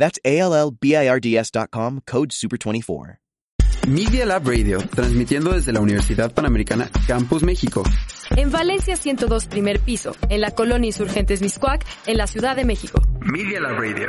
That's ALLBIRDS.com, code SUPER24. Media Lab Radio, transmitiendo desde la Universidad Panamericana Campus México. En Valencia 102 primer piso, en la colonia Insurgentes Miscuac, en la Ciudad de México. Media Lab Radio.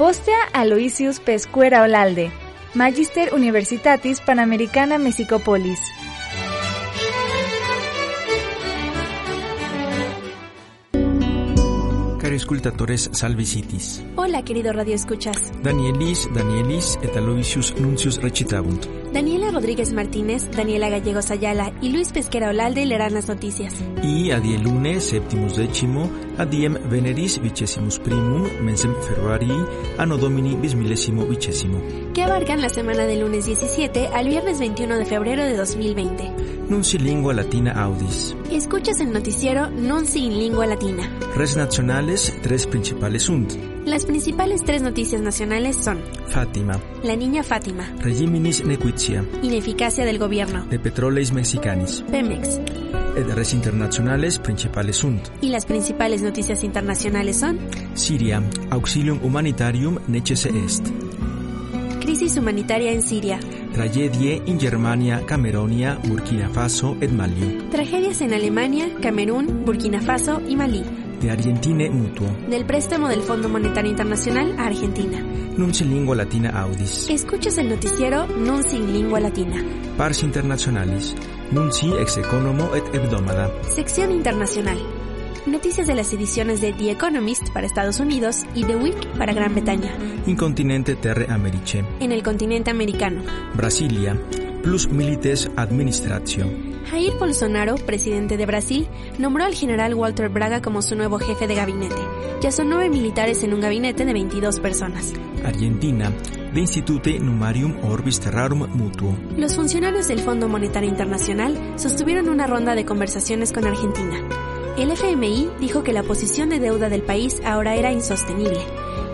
Postea Aloysius Pescuera Olalde, Magister Universitatis Panamericana Mexicopolis. Escultatores salvicitis. Hola, querido Radio Escuchas. Danielis, Danielis et Aloysius Nuncius recitabunt. Rodríguez Martínez, Daniela Gallegos Ayala y Luis Pesquera Olalde leerán las noticias. Y a die lunes septimus decimo, a diem veneris vicesimus primum, mensem februari, anno domini bismillesimo vicesimo. Que abarcan la semana del lunes 17 al viernes 21 de febrero de 2020. Nunci lingua latina audis. Escuchas el noticiero Nunci in lingua latina. Res nacionales, tres principales sunt. Las principales tres noticias nacionales son Fátima, La niña Fátima, Regiminis nequitia, Ineficacia del gobierno, de Petroleis Mexicanis. Pemex. Et res internationales principales sunt. Y las principales noticias internacionales son Siria, auxilium humanitarium necesse est. Crisis humanitaria en Siria, Tragedie in Germania, Cameronia, Burkina Faso et Mali. tragedias en Alemania, Camerún, Burkina Faso y Malí, De Argentine mutuo. del préstamo del Fondo Monetario Internacional a Argentina. Nunci lingua latina audis. Escuchas el noticiero Nunci in lingua latina, Pars internationalis. Nunci ex economo et hebdomada. sección internacional. Noticias de las ediciones de The Economist para Estados Unidos y The Week para Gran Bretaña. In continente terre Americe. En el continente americano, Brasilia. Plus milites administratio. Jair Bolsonaro, presidente de Brasil, nombró al general Walter Braga como su nuevo jefe de gabinete. Ya son nueve militares en un gabinete de 22 personas. Argentina. De institute numarium orbis terrarum mutuo. Los funcionarios del Fondo Monetario Internacional sostuvieron una ronda de conversaciones con Argentina. El FMI dijo que la posición de deuda del país ahora era insostenible.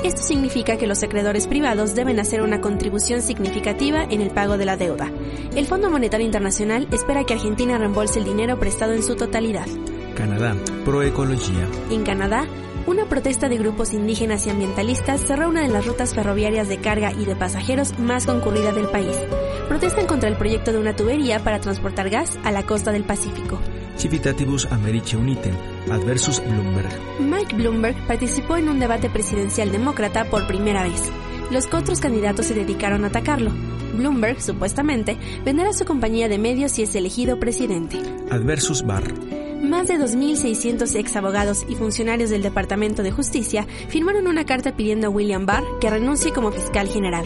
Esto significa que los acreedores privados deben hacer una contribución significativa en el pago de la deuda. El Fondo Monetario Internacional espera que Argentina reembolse el dinero prestado en su totalidad. Canadá. Proecología. En Canadá, una protesta de grupos indígenas y ambientalistas cerró una de las rutas ferroviarias de carga y de pasajeros más concurrida del país. Protestan contra el proyecto de una tubería para transportar gas a la costa del Pacífico. Americe Unitem. Adversus Bloomberg. Mike Bloomberg participó en un debate presidencial demócrata por primera vez. Los otros candidatos se dedicaron a atacarlo. Bloomberg, supuestamente, venderá su compañía de medios si es elegido presidente. Adversus Bar. Más de 2.600 ex abogados y funcionarios del Departamento de Justicia firmaron una carta pidiendo a William Barr que renuncie como fiscal general.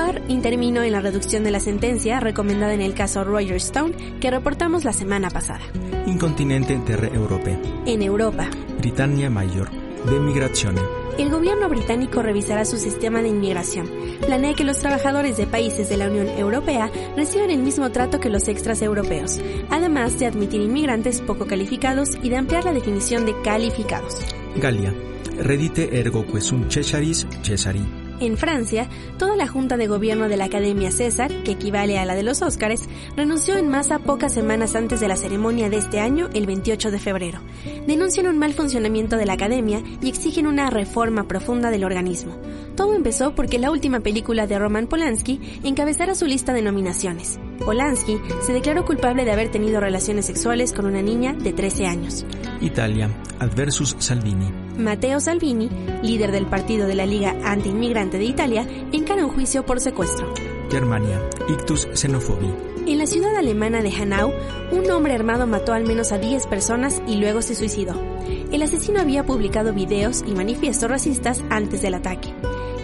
Barr intervino en la reducción de la sentencia recomendada en el caso Roger Stone que reportamos la semana pasada. In continente terre Europe. En Europa, Britannia Major. De migrazione. el gobierno británico revisará su sistema de inmigración. Planea que los trabajadores de países de la Unión Europea reciban el mismo trato que los extras europeos, además de admitir inmigrantes poco calificados y de ampliar la definición de calificados. Galia. Redite ergo quesum Cesaris Cesari. En Francia, toda la Junta de Gobierno de la Academia César, que equivale a la de los Óscares, renunció en masa pocas semanas antes de la ceremonia de este año, el 28 de febrero. Denuncian un mal funcionamiento de la Academia y exigen una reforma profunda del organismo. Todo empezó porque la última película de Roman Polanski encabezara su lista de nominaciones. Polanski se declaró culpable de haber tenido relaciones sexuales con una niña de 13 años. Italia, adversus Salvini. Matteo Salvini, líder del partido de la Liga Anti-Inmigrante de Italia, encara un juicio por secuestro. Germania, ictus xenofobi. En la ciudad alemana de Hanau, un hombre armado mató al menos a 10 personas y luego se suicidó. El asesino había publicado videos y manifiestos racistas antes del ataque.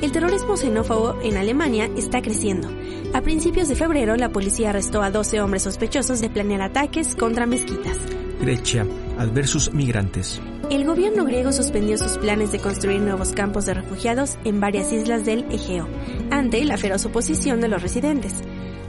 El terrorismo xenófobo en Alemania está creciendo. A principios de febrero, la policía arrestó a 12 hombres sospechosos de planear ataques contra mezquitas. Grecia, adversus migrantes. El gobierno griego suspendió sus planes de construir nuevos campos de refugiados en varias islas del Egeo, ante la feroz oposición de los residentes.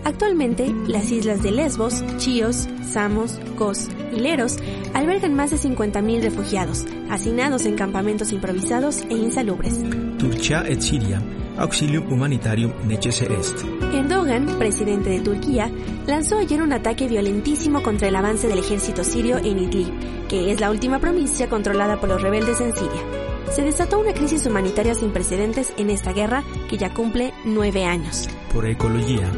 Actualmente, las islas de Lesbos, Chios, Samos, Kos y Leros albergan más de 50.000 refugiados, hacinados en campamentos improvisados e insalubres. Turquía et Siria, auxilium humanitarium necesse est. Erdogan, presidente de Turquía, lanzó ayer un ataque violentísimo contra el avance del ejército sirio en Idlib, que es la última provincia controlada por los rebeldes en Siria. Se desató una crisis humanitaria sin precedentes en esta guerra que ya cumple nueve años. Por ecología,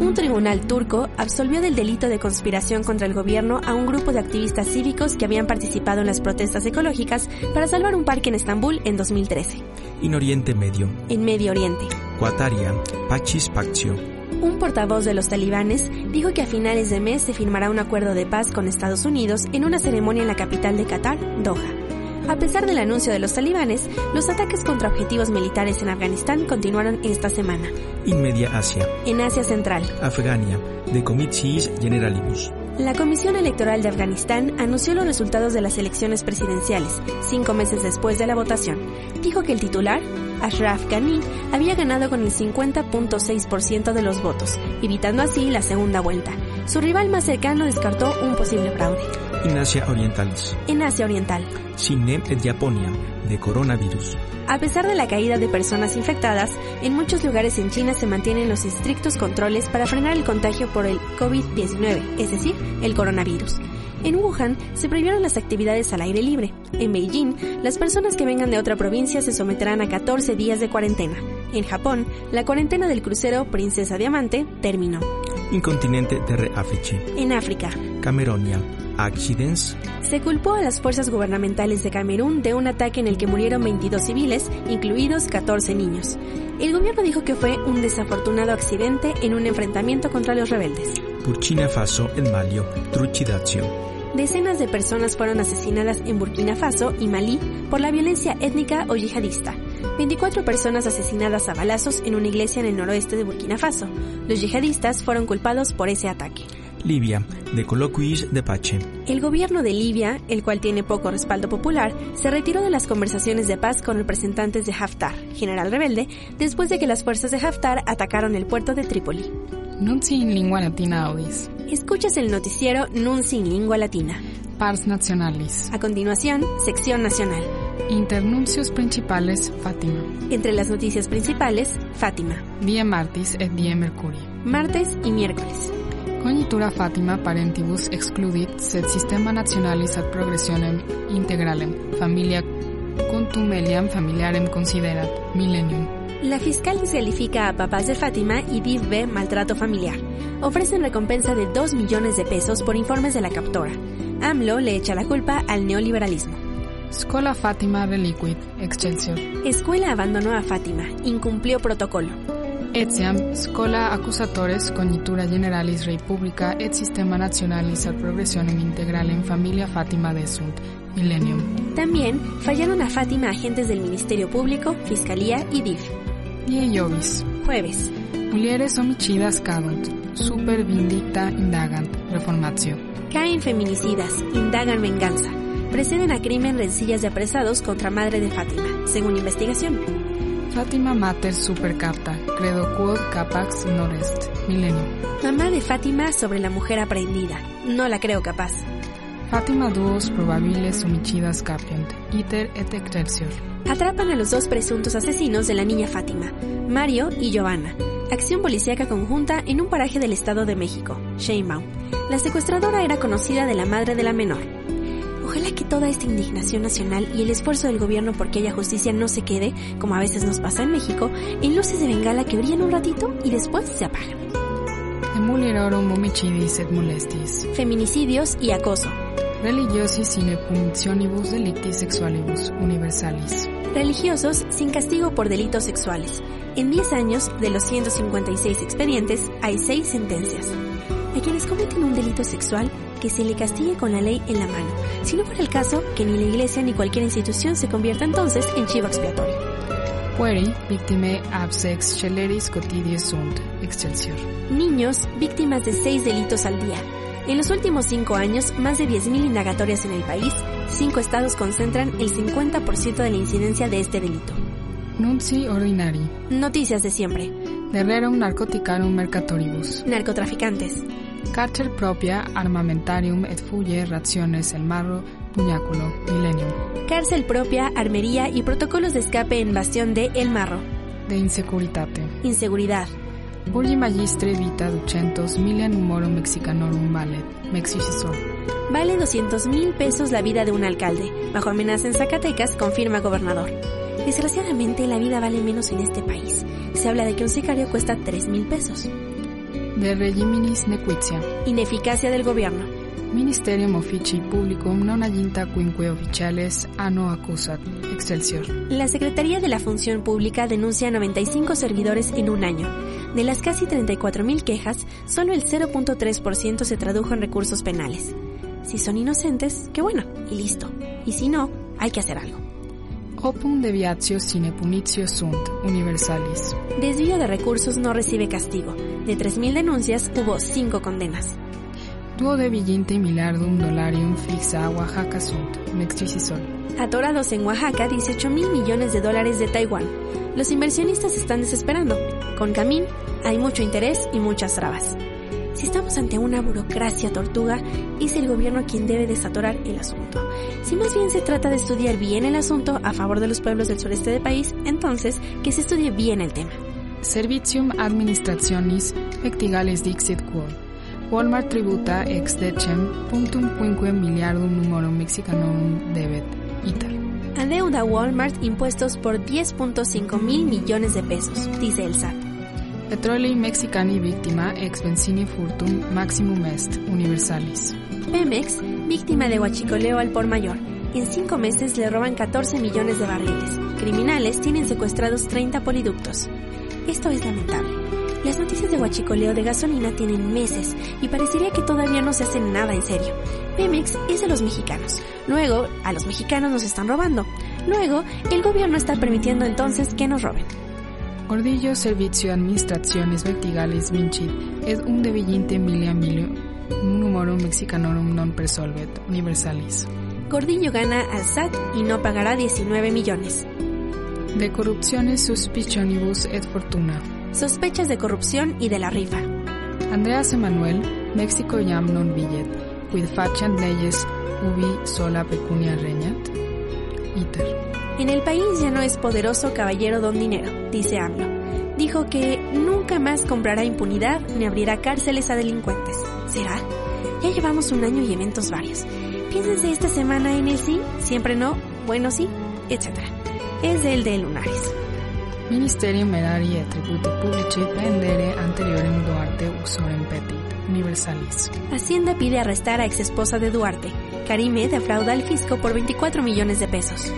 un tribunal turco absolvió del delito de conspiración contra el gobierno a un grupo de activistas cívicos que habían participado en las protestas ecológicas para salvar un parque en Estambul en 2013. in Oriente Medio. En Medio Oriente, Quataria, Pacis Pactio. un portavoz de los talibanes dijo que a finales de mes se firmará un acuerdo de paz con Estados Unidos en una ceremonia en la capital de Qatar, Doha. A pesar del anuncio de los talibanes, los ataques contra objetivos militares en Afganistán continuaron esta semana. Media Asia, En Asia Central, Afgania, de Generalibus. La Comisión Electoral de Afganistán anunció los resultados de las elecciones presidenciales, cinco meses después de la votación. Dijo que el titular, Ashraf Ghani, había ganado con el 50.6% de los votos, evitando así la segunda vuelta. Su rival más cercano descartó un posible fraude. In Asia Orientalis, En Asia Oriental, Sinem et Japonia, de coronavirus. a pesar de la caída de personas infectadas, en muchos lugares en China se mantienen los estrictos controles para frenar el contagio por el COVID-19, es decir, el coronavirus. En Wuhan se prohibieron las actividades al aire libre. En Beijing, las personas que vengan de otra provincia se someterán a 14 días de cuarentena. En Japón, la cuarentena del crucero Princesa Diamante terminó. In continente terre Africi, En África, Cameronia, Accidents, se culpó a las fuerzas gubernamentales de Camerún de un ataque en el que murieron 22 civiles, incluidos 14 niños. El gobierno dijo que fue un desafortunado accidente en un enfrentamiento contra los rebeldes. Burkina Faso et Malio, trucidatio. Decenas de personas fueron asesinadas en Burkina Faso y Malí por la violencia étnica o yihadista. 24 personas asesinadas a balazos en una iglesia en el noroeste de Burkina Faso. Los yihadistas fueron culpados por ese ataque. Libia, de colloquis de pace. El gobierno de Libia, el cual tiene poco respaldo popular, se retiró de las conversaciones de paz con representantes de Haftar, general rebelde, después de que las fuerzas de Haftar atacaron el puerto de Trípoli. Nunci in lingua latina audis. Escuchas el noticiero Nunci en lengua latina. Pars nationalis. A continuación, sección nacional. Internuncios principales Fátima. Entre las noticias principales, Fátima, Die martis et die mercuri. martes y miércoles. Cognitura Fátima parentibus excludit sed systema nationalis ad progressionem integralem familia contumeliam familiarem considerat millennium. La fiscal descalifica a papás de Fátima y DIV maltrato familiar. Ofrecen recompensa de 2 millones de pesos por informes de la captora. AMLO le echa la culpa al neoliberalismo. Scola Fátima reliquit excelsior. Escuela abandonó a Fátima, incumplió protocolo. Etiam scola accusatores cognitura generalis rei publica et systema nationalis ad progressionem integralem familia Fátima desunt millennium. También fallaron a Fátima agentes del Ministerio Público, Fiscalía y DIF. Die Jovis. Jueves. Mulieres homicidas cadunt, super vindicta indagant, reformatio. Caen feminicidas, indagan venganza. Preceden a crimen rencillas de apresados contra madre de Fátima, según investigación. Fátima mater super capta, credo quod capax norest, millennium. Mamá de Fátima sobre la mujer aprehendida. No la creo capaz. Fátima duos probabiles homicidas capient, iter et excelsior. Atrapan a los dos presuntos asesinos de la niña Fátima, Mario y Giovanna. Acción policíaca conjunta en un paraje del Estado de México, Sheinbaum. La secuestradora era conocida de la madre de la menor. Que toda esta indignación nacional y el esfuerzo del gobierno porque haya justicia no se quede, como a veces nos pasa en México, en luces de bengala que brillan un ratito y después se apagan. Feminicidios y acoso. Religiosis sine punitionibus delictis sexualibus universalis. Religiosos sin castigo por delitos sexuales. En 10 años, de los 156 expedientes, hay 6 sentencias. Quienes cometen un delito sexual, que se le castigue con la ley en la mano. Si no fuera el caso, que ni la iglesia ni cualquier institución se convierta entonces en chivo expiatorio. Pueri, victime absex celeris cotidies sunt, excelsior. Niños, víctimas de 6 delitos al día. En los últimos 5 años, más de 10.000 indagatorias en el país, 5 estados concentran el 50% de la incidencia de este delito. Nunci ordinari. Noticias de siempre. Rerum narcoticarum mercatoribus. Narcotraficantes. Carter propia armamentarium et fuye raciones el marro puñáculo millennium. Cárcel propia, armería y protocolos de escape en bastión de El Marro. De insecuritate. Inseguridad. Urgi magistre vita ducentos milia numorum mexicanorum valet, mexicisor. Vale 200 mil pesos la vida de un alcalde. Bajo amenaza en Zacatecas, confirma gobernador. Desgraciadamente, la vida vale menos en este país. Se habla de que un sicario cuesta 3 mil pesos. De regiminis nequitia. Ineficacia del gobierno. Ministerium officii publicum non aginta quinque officiales anno accusat. Excelsior. La Secretaría de la Función Pública denuncia a 95 servidores en un año. De las casi 34.000 quejas, solo el 0.3% se tradujo en recursos penales. Si son inocentes, qué bueno, y listo. Y si no, hay que hacer algo. Opum deviatio sine punitio sunt, universalis. Desvío de recursos no recibe castigo. De 3.000 denuncias, hubo 5 condenas. Duo de viginte miliardum dollarium fixa a Oaxaca sunt, mexicisol. Atorados en Oaxaca, 18 mil millones de dólares de Taiwán. Los inversionistas están desesperando. Con Camín hay mucho interés y muchas trabas. Si estamos ante una burocracia tortuga, es el gobierno quien debe desatorar el asunto. Si más bien se trata de estudiar bien el asunto a favor de los pueblos del sureste del país, entonces que se estudie bien el tema. Servitium administrationis vectigales dixit quod. Walmart tributa ex decem puntum quinque miliardum numorum mexicanorum debet. Ital. Adeuda Walmart impuestos por 10.5 mil millones de pesos, dice el SAT. Petrolei mexicani victima ex benzini furtum maximum est universalis. Pemex, víctima de huachicoleo al por mayor. En cinco meses le roban 14 millones de barriles. Criminales tienen secuestrados 30 poliductos. Esto es lamentable. Las noticias de huachicoleo de gasolina tienen meses y parecería que todavía no se hace nada en serio. Pemex es de los mexicanos. Luego, a los mexicanos nos están robando. Luego, el gobierno está permitiendo entonces que nos roben. Gordillo servizio administrationis vertigales vincit et un deviginte milia milio numorum mexicanorum non persolvet universalis. Gordillo gana al SAT y no pagará 19 millones. De corruptiones suspicionibus et fortuna. Sospechas de corrupción y de la rifa. Andreas Emanuel, Mexico jam non billet, quid faciant leyes ubi sola pecunia regnat. Iter. En el país ya no es poderoso caballero don dinero, dice AMLO. Dijo que nunca más comprará impunidad ni abrirá cárceles a delincuentes. ¿Será? Ya llevamos un año y eventos varios. Piénsense esta semana en el sí, siempre no, bueno sí, etc. Es el de Lunares. Ministerium erari et tributi publici pendere anteriorem Duarte usorem petit universalis. Hacienda pide arrestar a ex esposa de Duarte. Karime defrauda al fisco por 24 millones de pesos.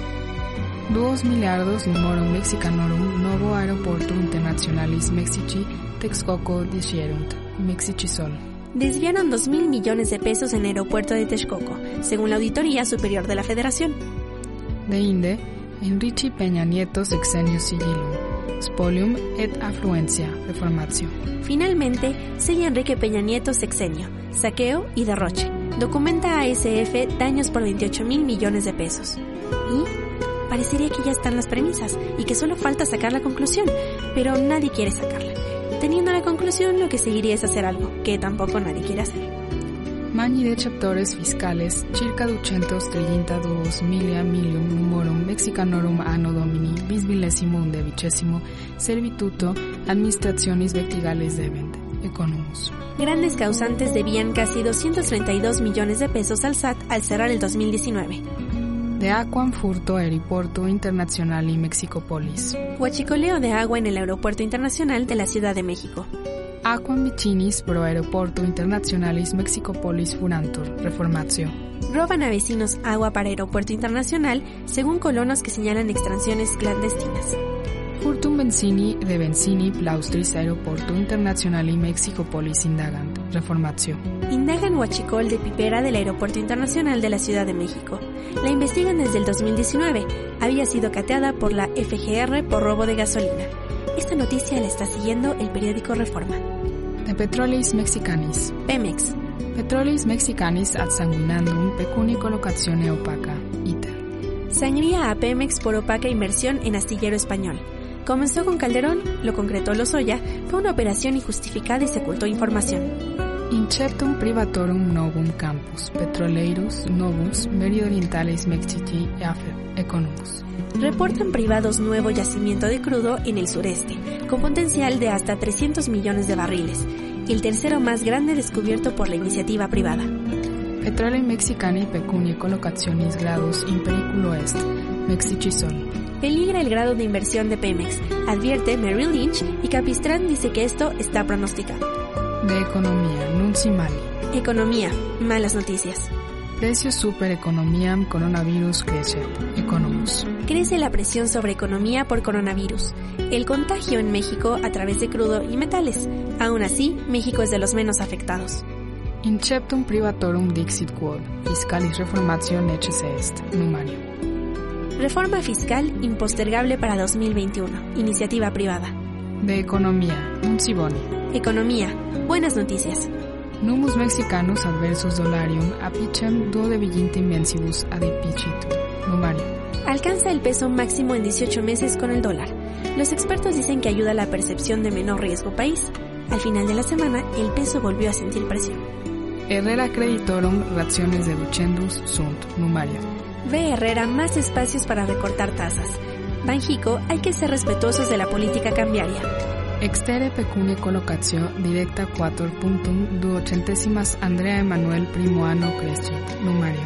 Duos miliardos numorum mexicanorum novo aeroporto internationalis Mexici Texcoco disierunt, Mexicisol. Desviaron 2 mil millones de pesos en el aeropuerto de Texcoco, según la Auditoría Superior de la Federación. De inde, Enrici Peña Nieto sexenio sigillum, spolium et affluencia, reformatio. Finalmente, sigue Enrique Peña Nieto sexenio, saqueo y derroche. Documenta ASF daños por 28 mil millones de pesos. Y parecería que ya están las premisas y que solo falta sacar la conclusión, pero nadie quiere sacarla. Teniendo la conclusión, lo que seguiría es hacer algo, que tampoco nadie quiere hacer. Magni de chaptores fiscales, circa ducentos trillinta duos milia milium numorum mexicanorum anno domini bis servituto administrationis vertigales debent, economus. Grandes causantes debían casi 232 millones de pesos al SAT al cerrar el 2019. De Aquam Furto Aeroporto Internacional y Mexicopolis. Huachicoleo de agua en el Aeropuerto Internacional de la Ciudad de México. Aquam vicinis pro aeroporto internationalis Mexicopolis furantur, reformatio. Roban a vecinos agua para aeropuerto internacional según colonos que señalan extracciones clandestinas. Furtum benzini de benzini plaustris aeroporto internationali Mexicopolis indagant, reformatio. Indagan huachicol de pipera del Aeropuerto Internacional de la Ciudad de México. La investigan desde el 2019. Había sido cateada por la FGR por robo de gasolina. Esta noticia la está siguiendo el periódico Reforma. De Petroleis Mexicanis. Pemex. Petroleis Mexicanis ad sanguinandum pecuni colocatione opaca. ITER. Sangría a Pemex por opaca inversión en astillero español. Comenzó con Calderón, lo concretó Lozoya, fue una operación injustificada y se ocultó información. Inceptum privatorum novum campus, petroleiros novus meriorientales Mexici afet economus. Reportan privados nuevo yacimiento de crudo en el sureste, con potencial de hasta 300 millones de barriles, el tercero más grande descubierto por la iniciativa privada. Petrolei mexicani pecunie collocationis gradus in periculo est, Peligra el grado de inversión de Pemex, advierte Merrill Lynch y Capistrán dice que esto está pronosticado. De economía, nunci mali. Economía, malas noticias. Precios super economiam coronavirus crescet, economus. Crece la presión sobre economía por coronavirus. El contagio en México a través de crudo y metales. Aún así, México es de los menos afectados. Inceptum privatorum dixit quod, fiscalis reformatio necesse est, numario. Reforma fiscal impostergable para 2021. Iniciativa privada. De economía, nunci boni. Economía. Buenas noticias. Numus mexicanus adversus dolarium apicem duode viginte invencibus adipicitur. Numario. Alcanza el peso máximo en 18 meses con el dólar. Los expertos dicen que ayuda a la percepción de menor riesgo país. Al final de la semana, el peso volvió a sentir presión. Herrera creditorum raciones deducendus sunt. Numario. Ve Herrera más espacios para recortar tasas. Banjico, hay que ser respetuosos de la política cambiaria. Extere pecunie collocatio directa quator puntum duocentesimas Andrea Emanuel primo anno crescit. Numario.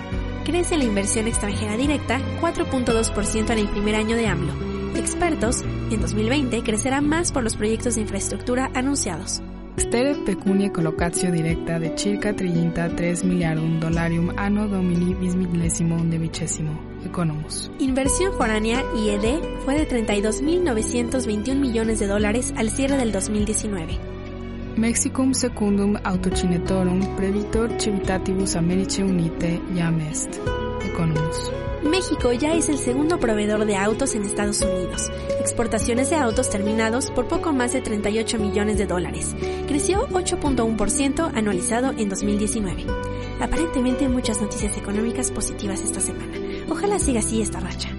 Crece la inversión extranjera directa 4.2% en el primer año de AMLO. Expertos, en 2020 crecerá más por los proyectos de infraestructura anunciados. Extere pecunie collocatio directa de circa triginta 3 miliardum dollarium anno domini bismillesimo undevicesimo. Economus. Inversión foránea IED fue de 32.921 millones de dólares al cierre del 2019. Mexicum secundum autocinetorum previtor civitatibus Americe Unite jam est. Economus. México ya es el segundo proveedor de autos en Estados Unidos. Exportaciones de autos terminados por poco más de 38 millones de dólares. Creció 8.1% anualizado en 2019. Aparentemente muchas noticias económicas positivas esta semana. Ojalá siga así esta racha.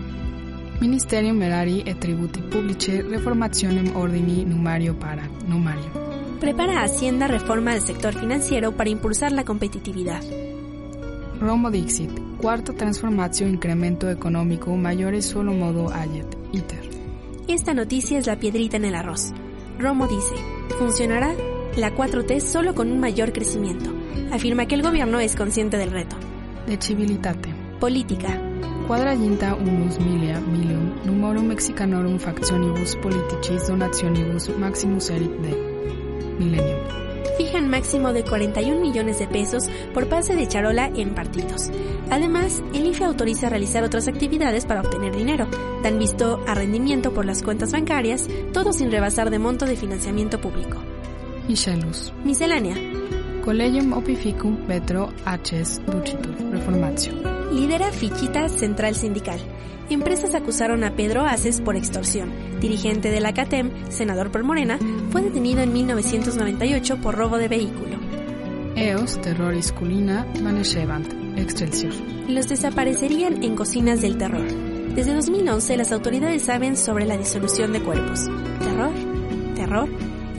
Ministerium erari et tributi publice reformationem ordini numario para numario. Prepara Hacienda reforma del sector financiero para impulsar la competitividad. Romo Dixit, cuarta transformación incremento económico mayores solo modo ayet, iter. Esta noticia es la piedrita en el arroz. Romo dice, funcionará la 4T solo con un mayor crecimiento. Afirma que el gobierno es consciente del reto. De civilitate. Política. Quadraginta unus milia milium numorum mexicanorum factionibus politicis donationibus maximus erit de millennium. Fijan máximo de 41 millones de pesos por pase de charola en partidos. Además, el IFE autoriza realizar otras actividades para obtener dinero. Dan visto a rendimiento por las cuentas bancarias, todo sin rebasar de monto de financiamiento público. Michelus. Miscelánea. Collegium opificum Petro H.S. Ducitur. Reformatio. Lidera Fichita Central Sindical. Empresas acusaron a Pedro Aces por extorsión. Dirigente de la CATEM, senador por Morena, fue detenido en 1998 por robo de vehículo. Eos terroris culina vaneshevant. Excelsior. Los desaparecerían en cocinas del terror. Desde 2011 las autoridades saben sobre la disolución de cuerpos. ¿Terror? ¿Terror?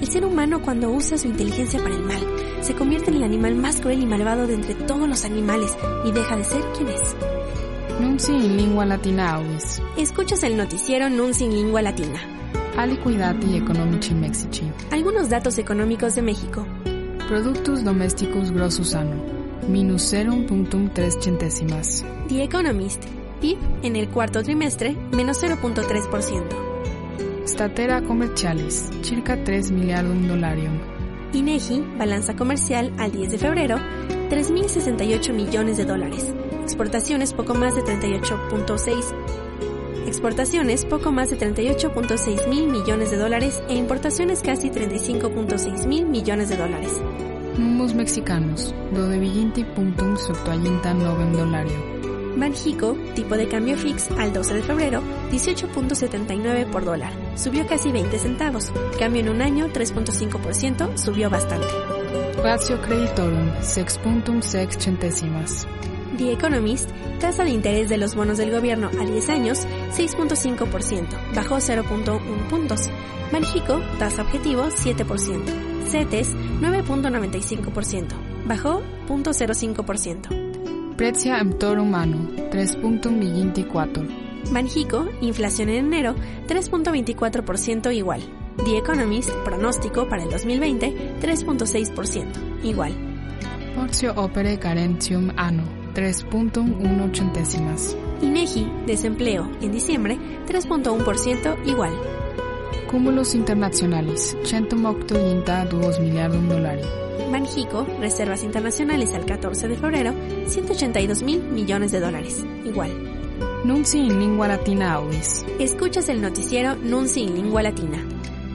El ser humano cuando usa su inteligencia para el mal se convierte en el animal más cruel y malvado de entre todos los animales y deja de ser quien es. Nunci in lingua latina audis. Escuchas el noticiero Nunci in lingua latina. Aliquidati economici Mexici. Algunos datos económicos de México. Productus domesticus grossus anno. Minus 0.3 centésimas. The Economist. PIB en el cuarto trimestre, menos 0.3%. Statera commercialis. Circa 3 miliardum dollarium. INEGI, balanza comercial al 10 de febrero, 3.068 millones de dólares. Exportaciones poco más de 38.6 exportaciones poco más de 38.6 mil millones de dólares e importaciones casi 35.6 mil millones de dólares. Números mexicanos, do de 20 puntum subtoallinta novem dolario. Banjico, tipo de cambio fix al 12 de febrero, 18.79 por dólar. Subió casi 20 centavos. Cambio en un año, 3.5%, subió bastante. Ratio creditorum, 6.6 centésimas. The Economist, tasa de interés de los bonos del gobierno a 10 años, 6.5%, bajó 0.1 puntos. Banjico, tasa objetivo, 7%. CETES, 9.95%, bajó 0.05%. Prezia toro humano, 3.24. Banjico, inflación en enero, 3.24% igual. The Economist, pronóstico para el 2020, 3.6%, igual. Porcio opere carentium anno, 3.1 centésimas. INEGI, desempleo, en diciembre, 3.1% igual. Cúmulos internacionales, 182 miliardum dolari. Banjico, reservas internacionales al 14 de febrero, 182 mil millones de dólares, igual. Nunci in lingua latina audis. Escuchas el noticiero Nunci in lingua latina.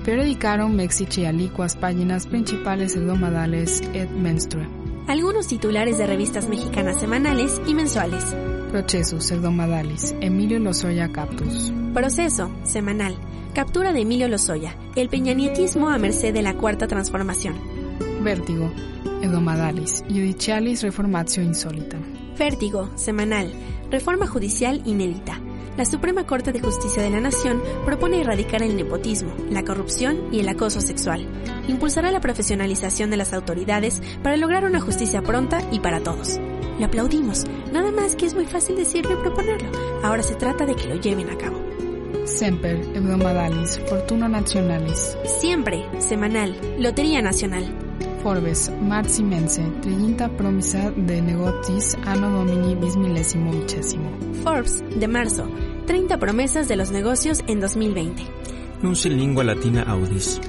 Periodicaron mexici aliquas páginas principales hebdomadales et menstrue. Algunos titulares de revistas mexicanas semanales y mensuales. Procesus hebdomadalis, Emilio Lozoya Captus. Proceso, semanal. Captura de Emilio Lozoya. El peñanietismo a merced de la cuarta transformación. Vértigo, hebdomadalis, Judicialis Reformatio Insólita. Vértigo, semanal. Reforma judicial inédita. La Suprema Corte de Justicia de la Nación propone erradicar el nepotismo, la corrupción y el acoso sexual. Impulsará la profesionalización de las autoridades para lograr una justicia pronta y para todos. Lo aplaudimos, nada más que es muy fácil decirlo y proponerlo. Ahora se trata de que lo lleven a cabo. Semper, hebdomadalis, Fortuna Nationalis. Siempre, semanal, Lotería Nacional. Forbes, Marzi Mense, Trillinta Promisa de Negotis Anno Domini Bismilésimo Vicésimo. Forbes, de marzo, 30 promesas de los negocios en 2020. Nunci lingua latina audis.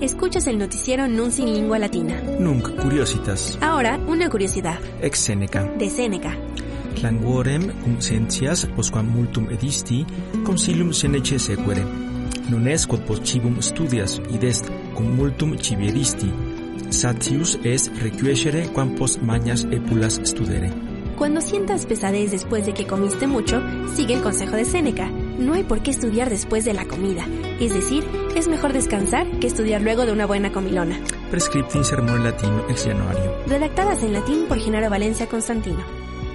Escuchas el noticiero Nunci in lingua latina. Nunc curiositas. Ahora, una curiosidad. Ex Seneca. De Seneca. Languorem cum scientias posquam multum edisti consilium senece sequere. Non est quod post cibum studias id est cum multum civieristi. Satius es requiescere quam post magnas epulas studere. Cuando sientas pesadez después de que comiste mucho, sigue el consejo de Séneca. No hay por qué estudiar después de la comida. Es decir, es mejor descansar que estudiar luego de una buena comilona. Prescripti in sermone latino ex Januario. Redactadas en latín por Genaro Valencia Constantino.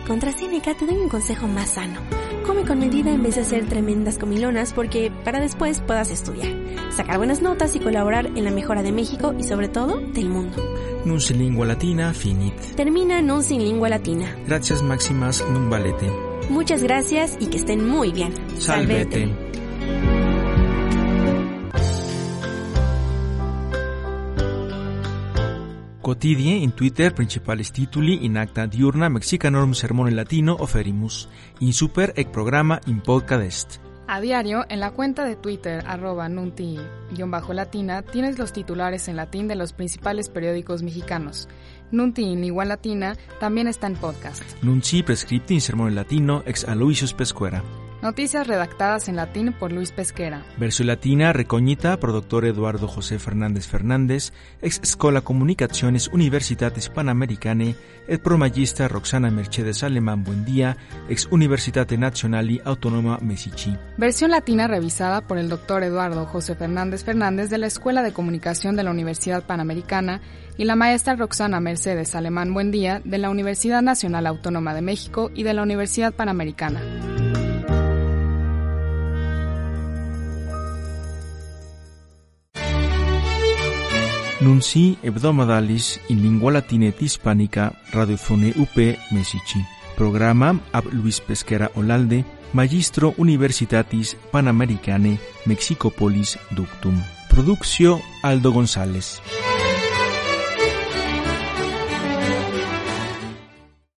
Contra Séneca te doy un consejo más sano. Come con medida en vez de hacer tremendas comilonas porque para después puedas estudiar, sacar buenas notas y colaborar en la mejora de México y sobre todo del mundo. Nunci lingua latina finit. Termina Nun sin lingua latina. Gracias máximas nun valete. Muchas gracias y que estén muy bien. Salvete. Quotidie in Twitter principales tituli in acta diurna mexicanorum sermone latino oferimus, in super ec programa in podcast. A diario, en la cuenta de Twitter, arroba nunti-latina, tienes los titulares en latín de los principales periódicos mexicanos. Nunti in lingua latina también está en podcast. Nunci prescripti in sermone latino ex Aloysius Pescuera. Noticias redactadas en latín por Luis Pesquera. Versión latina recognita por doctor Eduardo José Fernández Fernández, ex Scola Comunicaciones Universitatis Panamericane, et pro magista Roxana Mercedes Alemán Buendía, ex Universitate Nazionali Autonoma Messici. Versión latina revisada por el doctor Eduardo José Fernández Fernández de la Escuela de Comunicación de la Universidad Panamericana y la maestra Roxana Mercedes Alemán Buendía de la Universidad Nacional Autónoma de México y de la Universidad Panamericana. Nunci hebdomadalis in lingua latina et hispanica radiofone UP Messici. Programa ab Luis Pesquera Olalde, Magistro Universitatis Panamericane Mexicopolis Ductum. Produccio Aldo González.